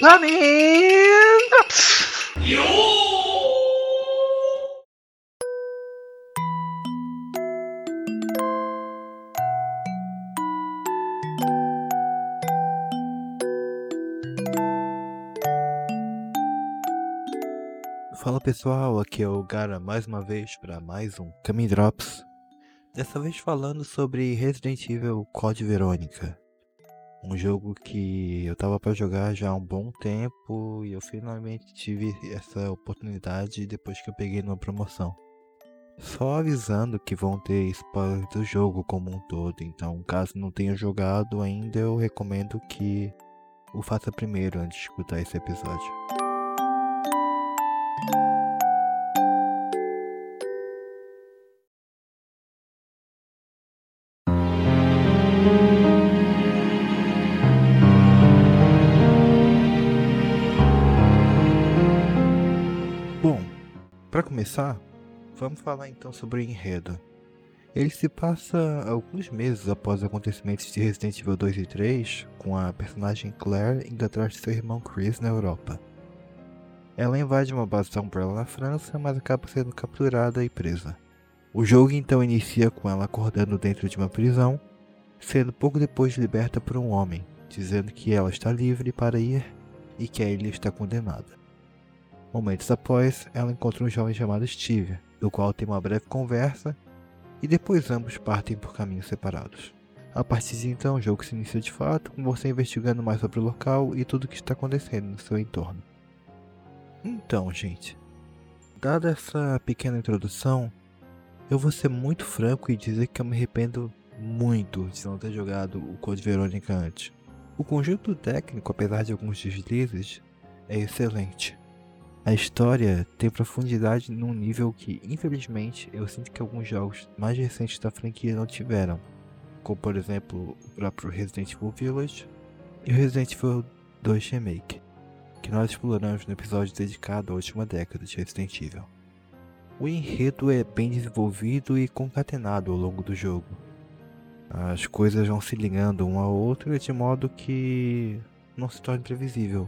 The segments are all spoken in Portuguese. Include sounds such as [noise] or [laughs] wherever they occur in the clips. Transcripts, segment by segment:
Running! Fala pessoal, aqui é o Gara mais uma vez para mais um Camin Drops. Dessa vez falando sobre Resident Evil Code Verônica. Um jogo que eu tava para jogar já há um bom tempo e eu finalmente tive essa oportunidade depois que eu peguei numa promoção. Só avisando que vão ter spoilers do jogo como um todo, então caso não tenha jogado ainda, eu recomendo que o faça primeiro antes de escutar esse episódio. Começar, vamos falar então sobre o enredo. Ele se passa alguns meses após os acontecimentos de Resident Evil 2 e 3, com a personagem Claire indo atrás de seu irmão Chris na Europa. Ela invade uma base da Umbrella na França, mas acaba sendo capturada e presa. O jogo então inicia com ela acordando dentro de uma prisão, sendo pouco depois liberta por um homem, dizendo que ela está livre para ir e que a ilha está condenada. Momentos após, ela encontra um jovem chamado Steve, do qual tem uma breve conversa, e depois ambos partem por caminhos separados. A partir de então, o jogo se inicia de fato, com você investigando mais sobre o local e tudo o que está acontecendo no seu entorno. Então, gente, dada essa pequena introdução, eu vou ser muito franco e dizer que eu me arrependo muito de não ter jogado o Code Verônica antes. O conjunto técnico, apesar de alguns deslizes, é excelente. A história tem profundidade num nível que, infelizmente, eu sinto que alguns jogos mais recentes da franquia não tiveram, como por exemplo o próprio Resident Evil Village e o Resident Evil 2 Remake, que nós exploramos no episódio dedicado à última década de Resident Evil. O enredo é bem desenvolvido e concatenado ao longo do jogo. As coisas vão se ligando uma a outra de modo que não se torne previsível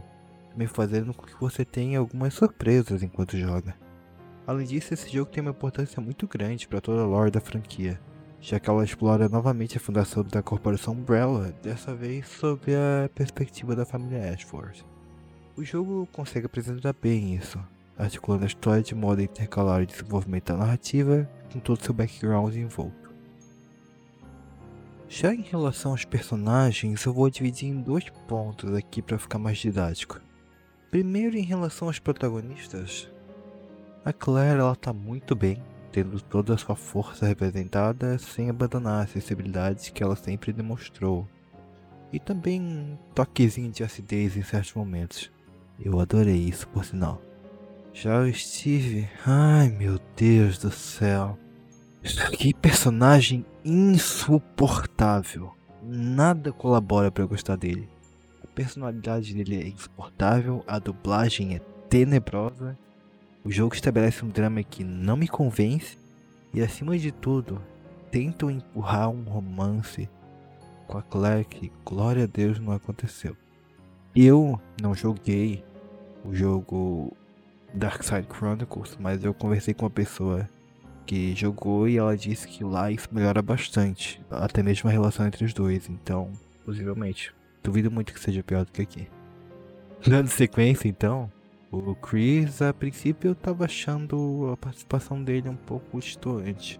me fazendo com que você tenha algumas surpresas enquanto joga. Além disso, esse jogo tem uma importância muito grande para toda a lore da franquia, já que ela explora novamente a fundação da corporação Umbrella, dessa vez sob a perspectiva da família Ashford. O jogo consegue apresentar bem isso, articulando a história de modo a intercalar o desenvolvimento da narrativa com todo seu background envolto. Já em relação aos personagens, eu vou dividir em dois pontos aqui para ficar mais didático. Primeiro, em relação aos protagonistas, a Claire ela tá muito bem, tendo toda a sua força representada sem abandonar as sensibilidades que ela sempre demonstrou. E também um toquezinho de acidez em certos momentos. Eu adorei isso, por sinal. Já o Steve, ai meu Deus do céu. Que personagem insuportável. Nada colabora para gostar dele. Personalidade dele é insuportável, a dublagem é tenebrosa. O jogo estabelece um drama que não me convence e, acima de tudo, tentam empurrar um romance com a Claire que, glória a Deus, não aconteceu. Eu não joguei o jogo Dark Side Chronicles, mas eu conversei com uma pessoa que jogou e ela disse que lá isso melhora bastante, até mesmo a relação entre os dois, então, possivelmente. Duvido muito que seja pior do que aqui. Dando sequência, então, o Chris, a princípio, eu tava achando a participação dele um pouco distante.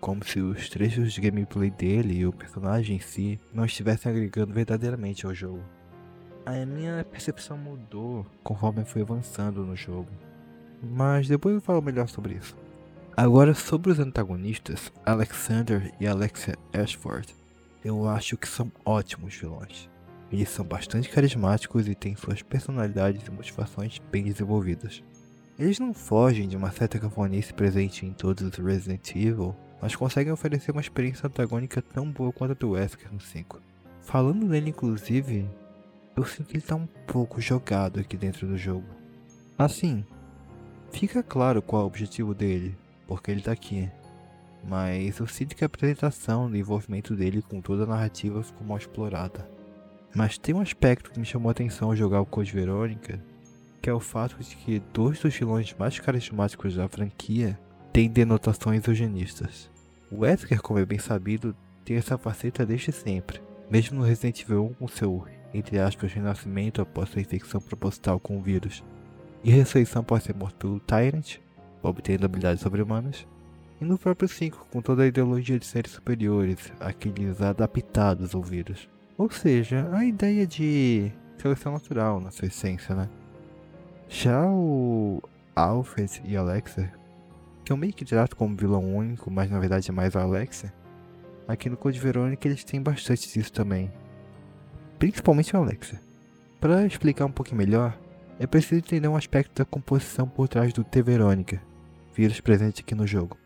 Como se os trechos de gameplay dele e o personagem em si não estivessem agregando verdadeiramente ao jogo. A minha percepção mudou conforme eu fui avançando no jogo. Mas depois eu falo melhor sobre isso. Agora sobre os antagonistas, Alexander e Alexia Ashford, eu acho que são ótimos vilões. Eles são bastante carismáticos e têm suas personalidades e motivações bem desenvolvidas. Eles não fogem de uma certa cafonice presente em todos os Resident Evil, mas conseguem oferecer uma experiência antagônica tão boa quanto a do Wesker no 5. Falando nele inclusive, eu sinto que ele está um pouco jogado aqui dentro do jogo. Assim, fica claro qual é o objetivo dele, porque ele está aqui. Mas eu sinto que a apresentação e envolvimento dele com toda a narrativa ficou mal explorada. Mas tem um aspecto que me chamou a atenção ao jogar o Code Verônica, que é o fato de que dois dos vilões mais carismáticos da franquia têm denotações eugenistas. O Wesker, como é bem sabido, tem essa faceta desde sempre, mesmo no Resident Evil 1 com seu, entre aspas, renascimento após sua infecção proposital com o vírus, e ressurreição após ser morto pelo Tyrant, obtendo habilidades sobre-humanas, e no próprio 5 com toda a ideologia de seres superiores, aqueles adaptados ao vírus. Ou seja, a ideia de seleção natural na sua essência, né? Já o Alfred e Alexa, que eu meio que trato como vilão único, mas na verdade é mais a Alexa, aqui no Code Verônica eles têm bastante disso também. Principalmente a Alexa. Para explicar um pouquinho melhor, é preciso entender um aspecto da composição por trás do T Verônica, vírus presente aqui no jogo.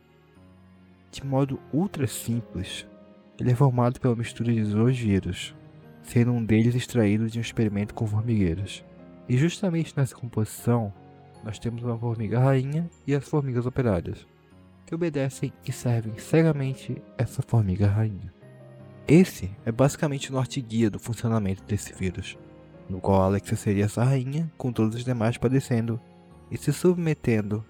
De modo ultra simples, ele é formado pela mistura de dois vírus, sendo um deles extraído de um experimento com formigueiros. E justamente nessa composição, nós temos uma formiga rainha e as formigas operárias, que obedecem e servem cegamente essa formiga rainha. Esse é basicamente o norte guia do funcionamento desse vírus, no qual Alexa seria essa rainha, com todos os demais padecendo e se submetendo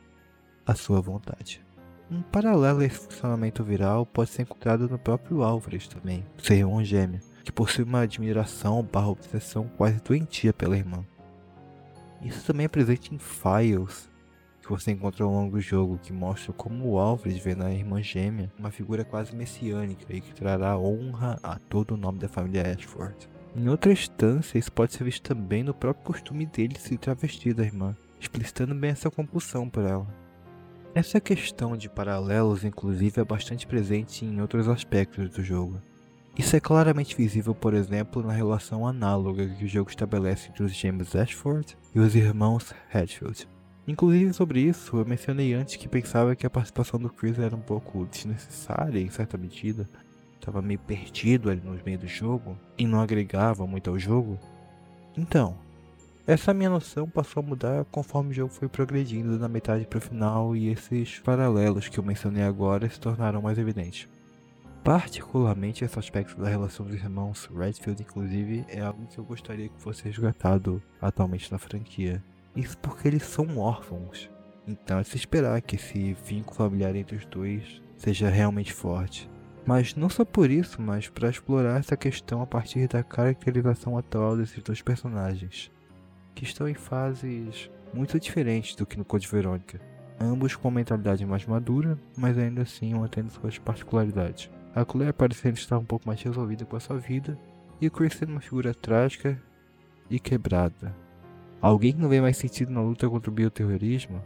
à sua vontade. Um paralelo a esse funcionamento viral pode ser encontrado no próprio Alvarez também, seu irmão gêmeo, que possui uma admiração barra obsessão quase doentia pela irmã. Isso também é presente em files que você encontra ao longo do jogo, que mostram como o Alfred vê na irmã gêmea uma figura quase messiânica e que trará honra a todo o nome da família Ashford. Em outra instância, isso pode ser visto também no próprio costume dele se travestir da irmã, explicitando bem essa compulsão por ela. Essa questão de paralelos, inclusive, é bastante presente em outros aspectos do jogo. Isso é claramente visível, por exemplo, na relação análoga que o jogo estabelece entre os James Ashford e os irmãos Hatfield. Inclusive sobre isso, eu mencionei antes que pensava que a participação do Chris era um pouco desnecessária em certa medida, estava meio perdido ali no meio do jogo e não agregava muito ao jogo. Então, essa minha noção passou a mudar conforme o jogo foi progredindo da metade para o final e esses paralelos que eu mencionei agora se tornaram mais evidentes. Particularmente esse aspecto da relação dos irmãos Redfield, inclusive, é algo que eu gostaria que fosse resgatado atualmente na franquia. Isso porque eles são órfãos. Então é se esperar que esse vínculo familiar entre os dois seja realmente forte. Mas não só por isso, mas para explorar essa questão a partir da caracterização atual desses dois personagens, que estão em fases muito diferentes do que no Code Verônica. Ambos com mentalidade mais madura, mas ainda assim mantendo suas particularidades. A Claire parecendo estar um pouco mais resolvida com a sua vida, e o Chris sendo uma figura trágica e quebrada. Alguém que não vê mais sentido na luta contra o bioterrorismo,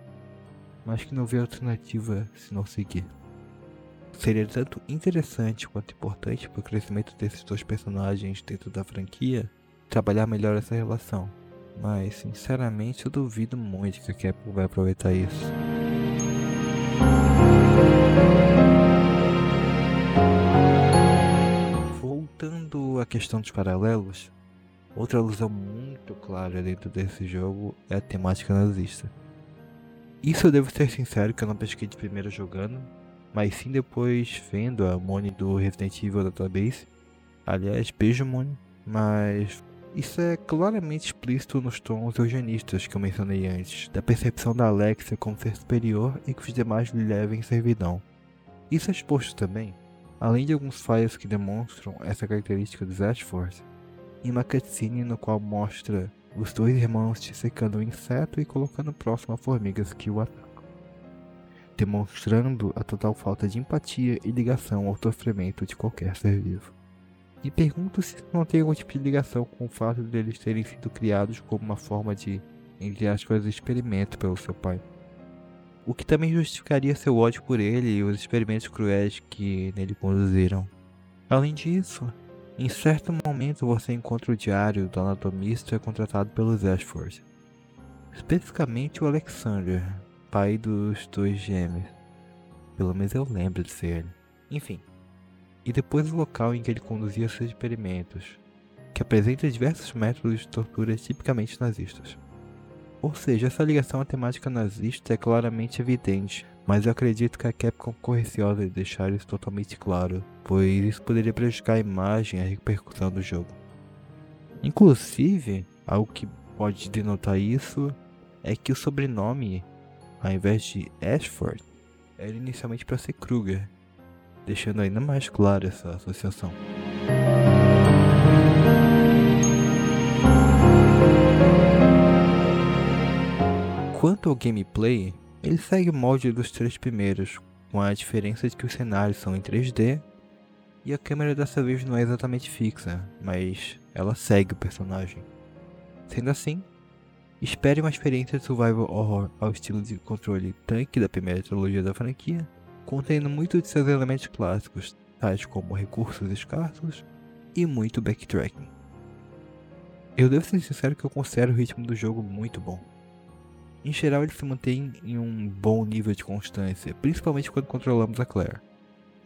mas que não vê alternativa se não seguir. Seria tanto interessante quanto importante para o crescimento desses dois personagens dentro da franquia trabalhar melhor essa relação. Mas, sinceramente, eu duvido muito que a Capcom vai aproveitar isso. À questão dos paralelos, outra alusão muito clara dentro desse jogo é a temática nazista. Isso eu devo ser sincero que eu não pesquei de primeiro jogando, mas sim depois vendo a Moni do Resident Evil Database. Aliás, beijo Moni, mas isso é claramente explícito nos tons eugenistas que eu mencionei antes, da percepção da Alexia como ser superior e que os demais lhe levem servidão. Isso é exposto também além de alguns files que demonstram essa característica dos Ashford, em uma cutscene no qual mostra os dois irmãos dissecando um inseto e colocando próximo a formigas que o atacam, demonstrando a total falta de empatia e ligação ao sofrimento de qualquer ser vivo. E pergunto se não tem algum tipo de ligação com o fato de eles terem sido criados como uma forma de, entre aspas, experimento pelo seu pai o que também justificaria seu ódio por ele e os experimentos cruéis que nele conduziram. Além disso, em certo momento você encontra o diário do anatomista contratado pelos Ashford, especificamente o Alexander, pai dos dois gêmeos. Pelo menos eu lembro de ser ele. Enfim, e depois o local em que ele conduzia seus experimentos, que apresenta diversos métodos de tortura tipicamente nazistas. Ou seja, essa ligação à temática nazista é claramente evidente, mas eu acredito que a Capcom ficou de deixar isso totalmente claro, pois isso poderia prejudicar a imagem e a repercussão do jogo. Inclusive, algo que pode denotar isso é que o sobrenome, ao invés de Ashford, era inicialmente para ser Kruger, deixando ainda mais clara essa associação. Quanto ao gameplay, ele segue o molde dos três primeiros, com a diferença de que os cenários são em 3D e a câmera dessa vez não é exatamente fixa, mas ela segue o personagem. Sendo assim, espere uma experiência de survival horror ao estilo de controle tanque da primeira trilogia da franquia, contendo muito de seus elementos clássicos, tais como recursos escassos e muito backtracking. Eu devo ser sincero que eu considero o ritmo do jogo muito bom. Em geral, ele se mantém em um bom nível de constância, principalmente quando controlamos a Claire.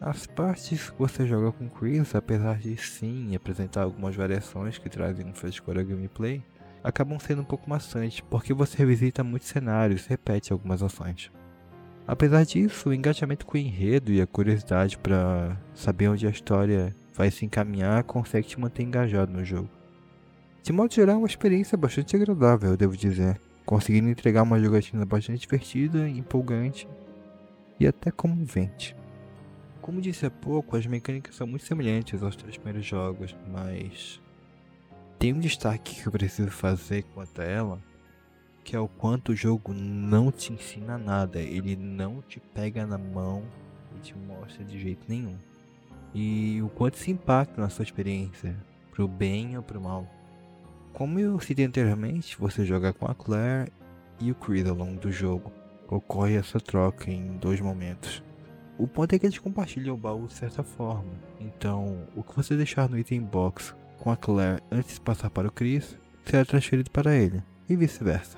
As partes que você joga com Chris, apesar de sim apresentar algumas variações que trazem um frescor ao gameplay, acabam sendo um pouco maçantes porque você revisita muitos cenários e repete algumas ações. Apesar disso, o engajamento com o enredo e a curiosidade para saber onde a história vai se encaminhar consegue te manter engajado no jogo. De modo geral, é uma experiência bastante agradável, devo dizer, conseguindo entregar uma jogatina bastante divertida, empolgante e até comovente. Como disse há pouco, as mecânicas são muito semelhantes aos três primeiros jogos, mas tem um destaque que eu preciso fazer quanto a ela, que é o quanto o jogo não te ensina nada, ele não te pega na mão e te mostra de jeito nenhum. E o quanto se impacta na sua experiência, pro bem ou pro mal. Como eu citei anteriormente, você joga com a Claire e o Chris ao longo do jogo. Ocorre essa troca em dois momentos. O ponto é que eles compartilham o baú de certa forma. Então, o que você deixar no item box com a Claire antes de passar para o Chris será transferido para ele, e vice-versa.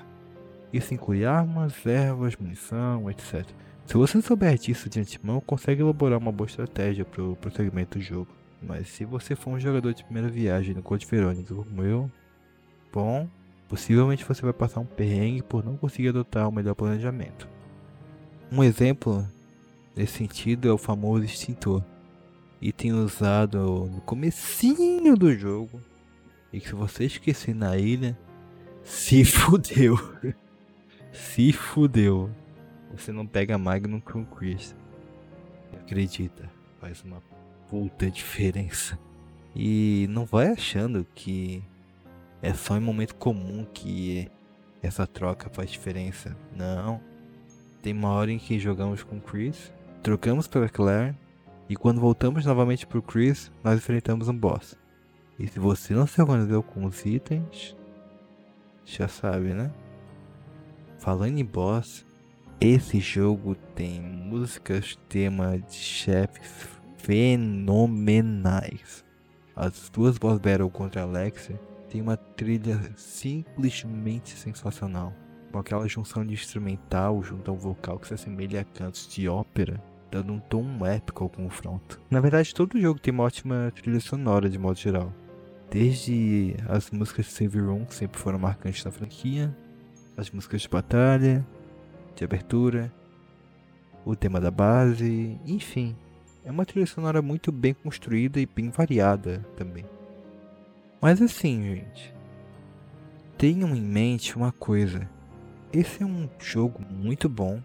Isso inclui armas, ervas, munição, etc. Se você souber disso de antemão, consegue elaborar uma boa estratégia para o prosseguimento do jogo. Mas se você for um jogador de primeira viagem no Code Verônica como eu, bom, possivelmente você vai passar um perrengue por não conseguir adotar o melhor planejamento. Um exemplo nesse sentido é o famoso extintor. Item usado no comecinho do jogo. E que se você esquecer na ilha, se [laughs] fudeu. se fudeu. Você não pega Magnum Chris. Acredita, faz uma puta diferença. E não vai achando que é só em momento comum que essa troca faz diferença. Não. Tem uma hora em que jogamos com Chris Trocamos pela Claire e quando voltamos novamente pro Chris, nós enfrentamos um boss. E se você não se organizou com os itens, já sabe, né? Falando em boss, esse jogo tem músicas tema de chefes fenomenais. As duas boss battle contra Alexia tem uma trilha simplesmente sensacional, com aquela junção de instrumental junto ao vocal que se assemelha a cantos de ópera dando um tom épico ao confronto. Na verdade, todo jogo tem uma ótima trilha sonora de modo geral. Desde as músicas de Save Room, que sempre foram marcantes na franquia, as músicas de batalha, de abertura, o tema da base, enfim. É uma trilha sonora muito bem construída e bem variada também. Mas assim, gente, tenham em mente uma coisa. Esse é um jogo muito bom,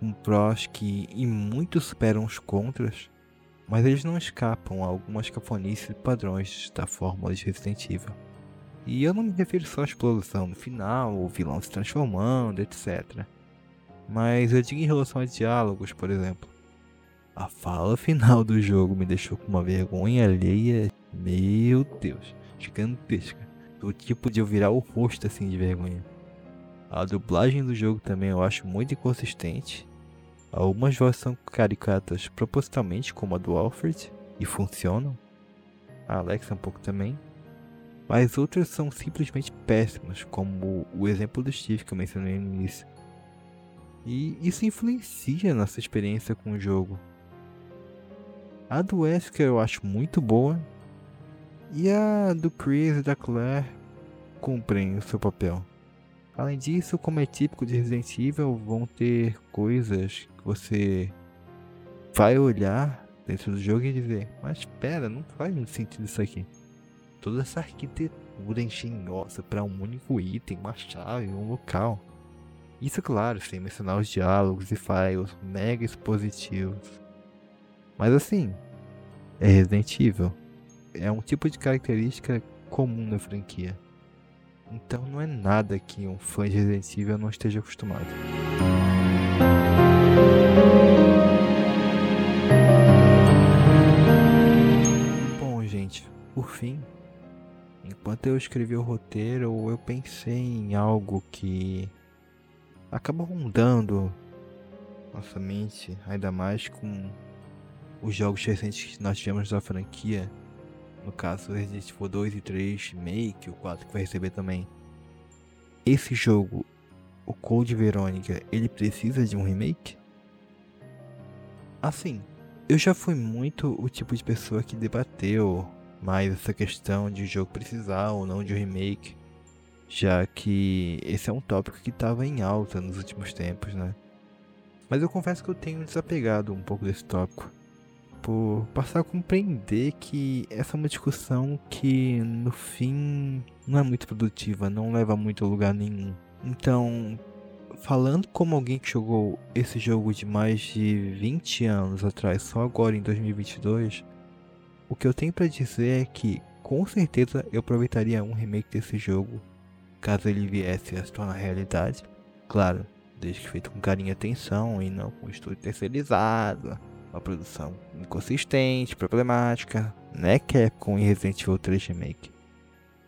com prós que e muito superam os contras, mas eles não escapam a algumas cafonices e padrões da fórmula de Resident Evil. E eu não me refiro só à explosão no final, o vilão se transformando, etc. Mas eu digo em relação a diálogos, por exemplo. A fala final do jogo me deixou com uma vergonha alheia, meu Deus, gigantesca. Do tipo de eu virar o rosto assim de vergonha. A dublagem do jogo também eu acho muito inconsistente. Algumas vozes são caricatas propositalmente, como a do Alfred, e funcionam. A Alexa um pouco também. Mas outras são simplesmente péssimas, como o exemplo do Steve que eu mencionei no início. E isso influencia nossa experiência com o jogo. A do Wesker eu acho muito boa. E a do Chris e da Claire cumprem o seu papel. Além disso, como é típico de Resident Evil, vão ter coisas que você vai olhar dentro do jogo e dizer, mas espera, não faz muito sentido isso aqui. Toda essa arquitetura engenhosa para um único item, uma chave, um local. Isso, claro, sem mencionar os diálogos e files mega expositivos. Mas assim, é Resident Evil. É um tipo de característica comum na franquia. Então não é nada que um fã de Resident Evil não esteja acostumado. Bom, gente, por fim, enquanto eu escrevi o roteiro, eu pensei em algo que acaba rondando nossa mente, ainda mais com os jogos recentes que nós tivemos da franquia no caso Resident Evil 2 e 3 Remake, o 4 que vai receber também. Esse jogo, o Code Verônica, ele precisa de um remake? Assim, eu já fui muito o tipo de pessoa que debateu mais essa questão de o jogo precisar ou não de um remake, já que esse é um tópico que estava em alta nos últimos tempos, né? Mas eu confesso que eu tenho desapegado um pouco desse tópico por passar a compreender que essa é uma discussão que no fim não é muito produtiva, não leva muito a lugar nenhum. Então, falando como alguém que jogou esse jogo de mais de 20 anos atrás, só agora em 2022, o que eu tenho para dizer é que com certeza eu aproveitaria um remake desse jogo, caso ele viesse a se tornar realidade. Claro, desde que feito com carinho e atenção e não com estúdio terceirizado uma produção inconsistente, problemática, né Capcom e Resident Evil 3 Remake.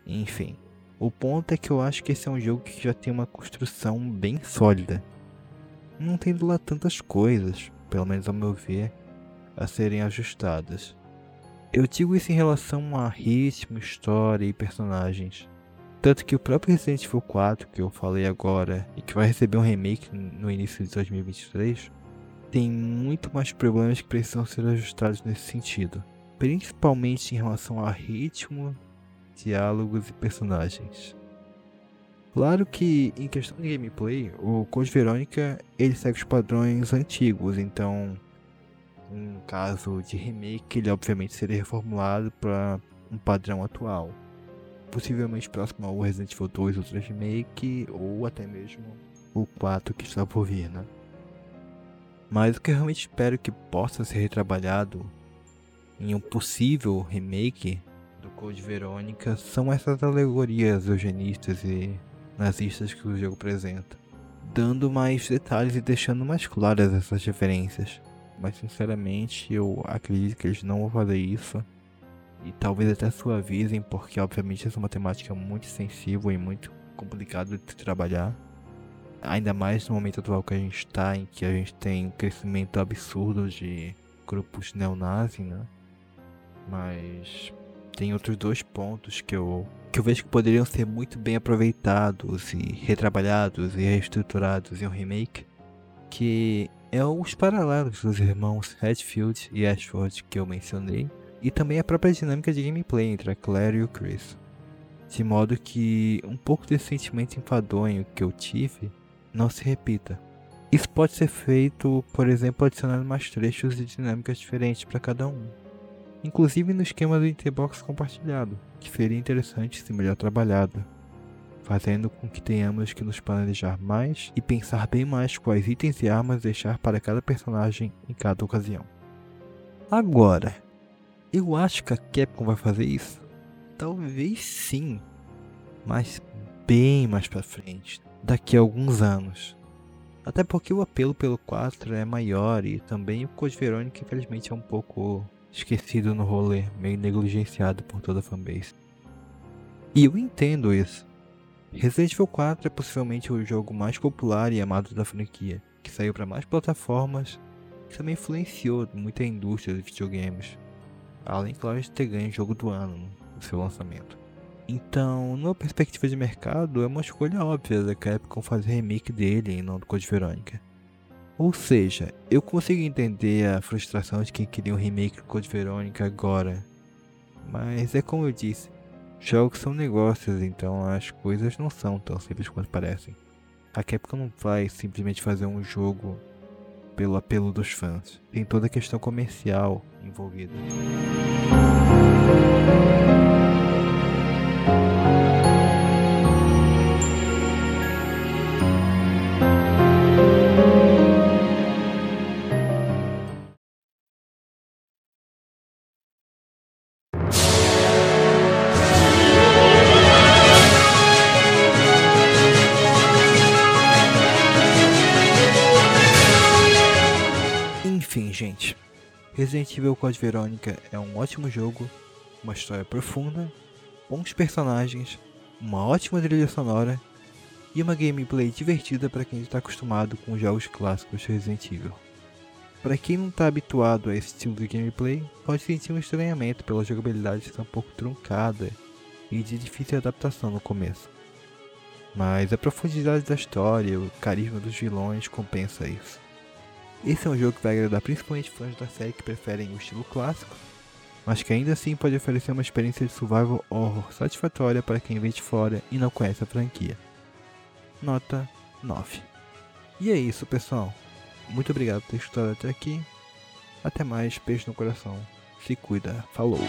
Enfim, o ponto é que eu acho que esse é um jogo que já tem uma construção bem sólida. Não tendo lá tantas coisas, pelo menos ao meu ver, a serem ajustadas. Eu digo isso em relação a ritmo, história e personagens. Tanto que o próprio Resident Evil 4, que eu falei agora, e que vai receber um remake no início de 2023, tem muito mais problemas que precisam ser ajustados nesse sentido, principalmente em relação a ritmo, diálogos e personagens. Claro que em questão de gameplay, o Code Verônica ele segue os padrões antigos, então em caso de remake ele obviamente seria reformulado para um padrão atual, possivelmente próximo ao Resident Evil 2 ou 3 Remake ou até mesmo o 4 que está por vir, né? Mas o que eu realmente espero que possa ser retrabalhado em um possível remake do Code Verônica são essas alegorias eugenistas e nazistas que o jogo apresenta, dando mais detalhes e deixando mais claras essas referências. Mas sinceramente eu acredito que eles não vão fazer isso. E talvez até suavizem, porque obviamente essa é uma temática muito sensível e muito complicado de trabalhar. Ainda mais no momento atual que a gente está, em que a gente tem um crescimento absurdo de grupos neonazis, né? Mas tem outros dois pontos que eu, que eu vejo que poderiam ser muito bem aproveitados e retrabalhados e reestruturados em um remake, que é os paralelos dos irmãos Redfield e Ashford que eu mencionei, e também a própria dinâmica de gameplay entre a Claire e o Chris. De modo que um pouco desse sentimento enfadonho que eu tive não se repita. Isso pode ser feito, por exemplo, adicionando mais trechos e dinâmicas diferentes para cada um. Inclusive no esquema do Interbox compartilhado, que seria interessante se melhor trabalhado, fazendo com que tenhamos que nos planejar mais e pensar bem mais quais itens e armas deixar para cada personagem em cada ocasião. Agora, eu acho que a Capcom vai fazer isso? Talvez sim, mas bem mais para frente, daqui a alguns anos. Até porque o apelo pelo 4 é maior e também o Code Verônica infelizmente é um pouco esquecido no rolê, meio negligenciado por toda a fanbase. E eu entendo isso. Resident Evil 4 é possivelmente o jogo mais popular e amado da franquia, que saiu para mais plataformas e também influenciou muita indústria de videogames, além, claro, de ter ganho o jogo do ano no seu lançamento. Então, numa perspectiva de mercado, é uma escolha óbvia da Capcom fazer remake dele e não do Code Verônica. Ou seja, eu consigo entender a frustração de quem queria um remake do Code Verônica agora. Mas é como eu disse, jogos são negócios, então as coisas não são tão simples quanto parecem. A Capcom não vai simplesmente fazer um jogo pelo apelo dos fãs. Tem toda a questão comercial envolvida. Enfim, gente. Resident Evil Code Verônica é um ótimo jogo, uma história profunda, bons personagens, uma ótima trilha sonora e uma gameplay divertida para quem está acostumado com os jogos clássicos de Resident Evil. Para quem não está habituado a esse estilo de gameplay, pode sentir um estranhamento pela jogabilidade estar um pouco truncada e de difícil adaptação no começo. Mas a profundidade da história e o carisma dos vilões compensa isso. Esse é um jogo que vai agradar principalmente fãs da série que preferem o estilo clássico, mas que ainda assim pode oferecer uma experiência de survival horror satisfatória para quem vem de fora e não conhece a franquia. Nota 9. E é isso, pessoal. Muito obrigado por ter escutado até aqui. Até mais, beijo no coração. Se cuida. Falou.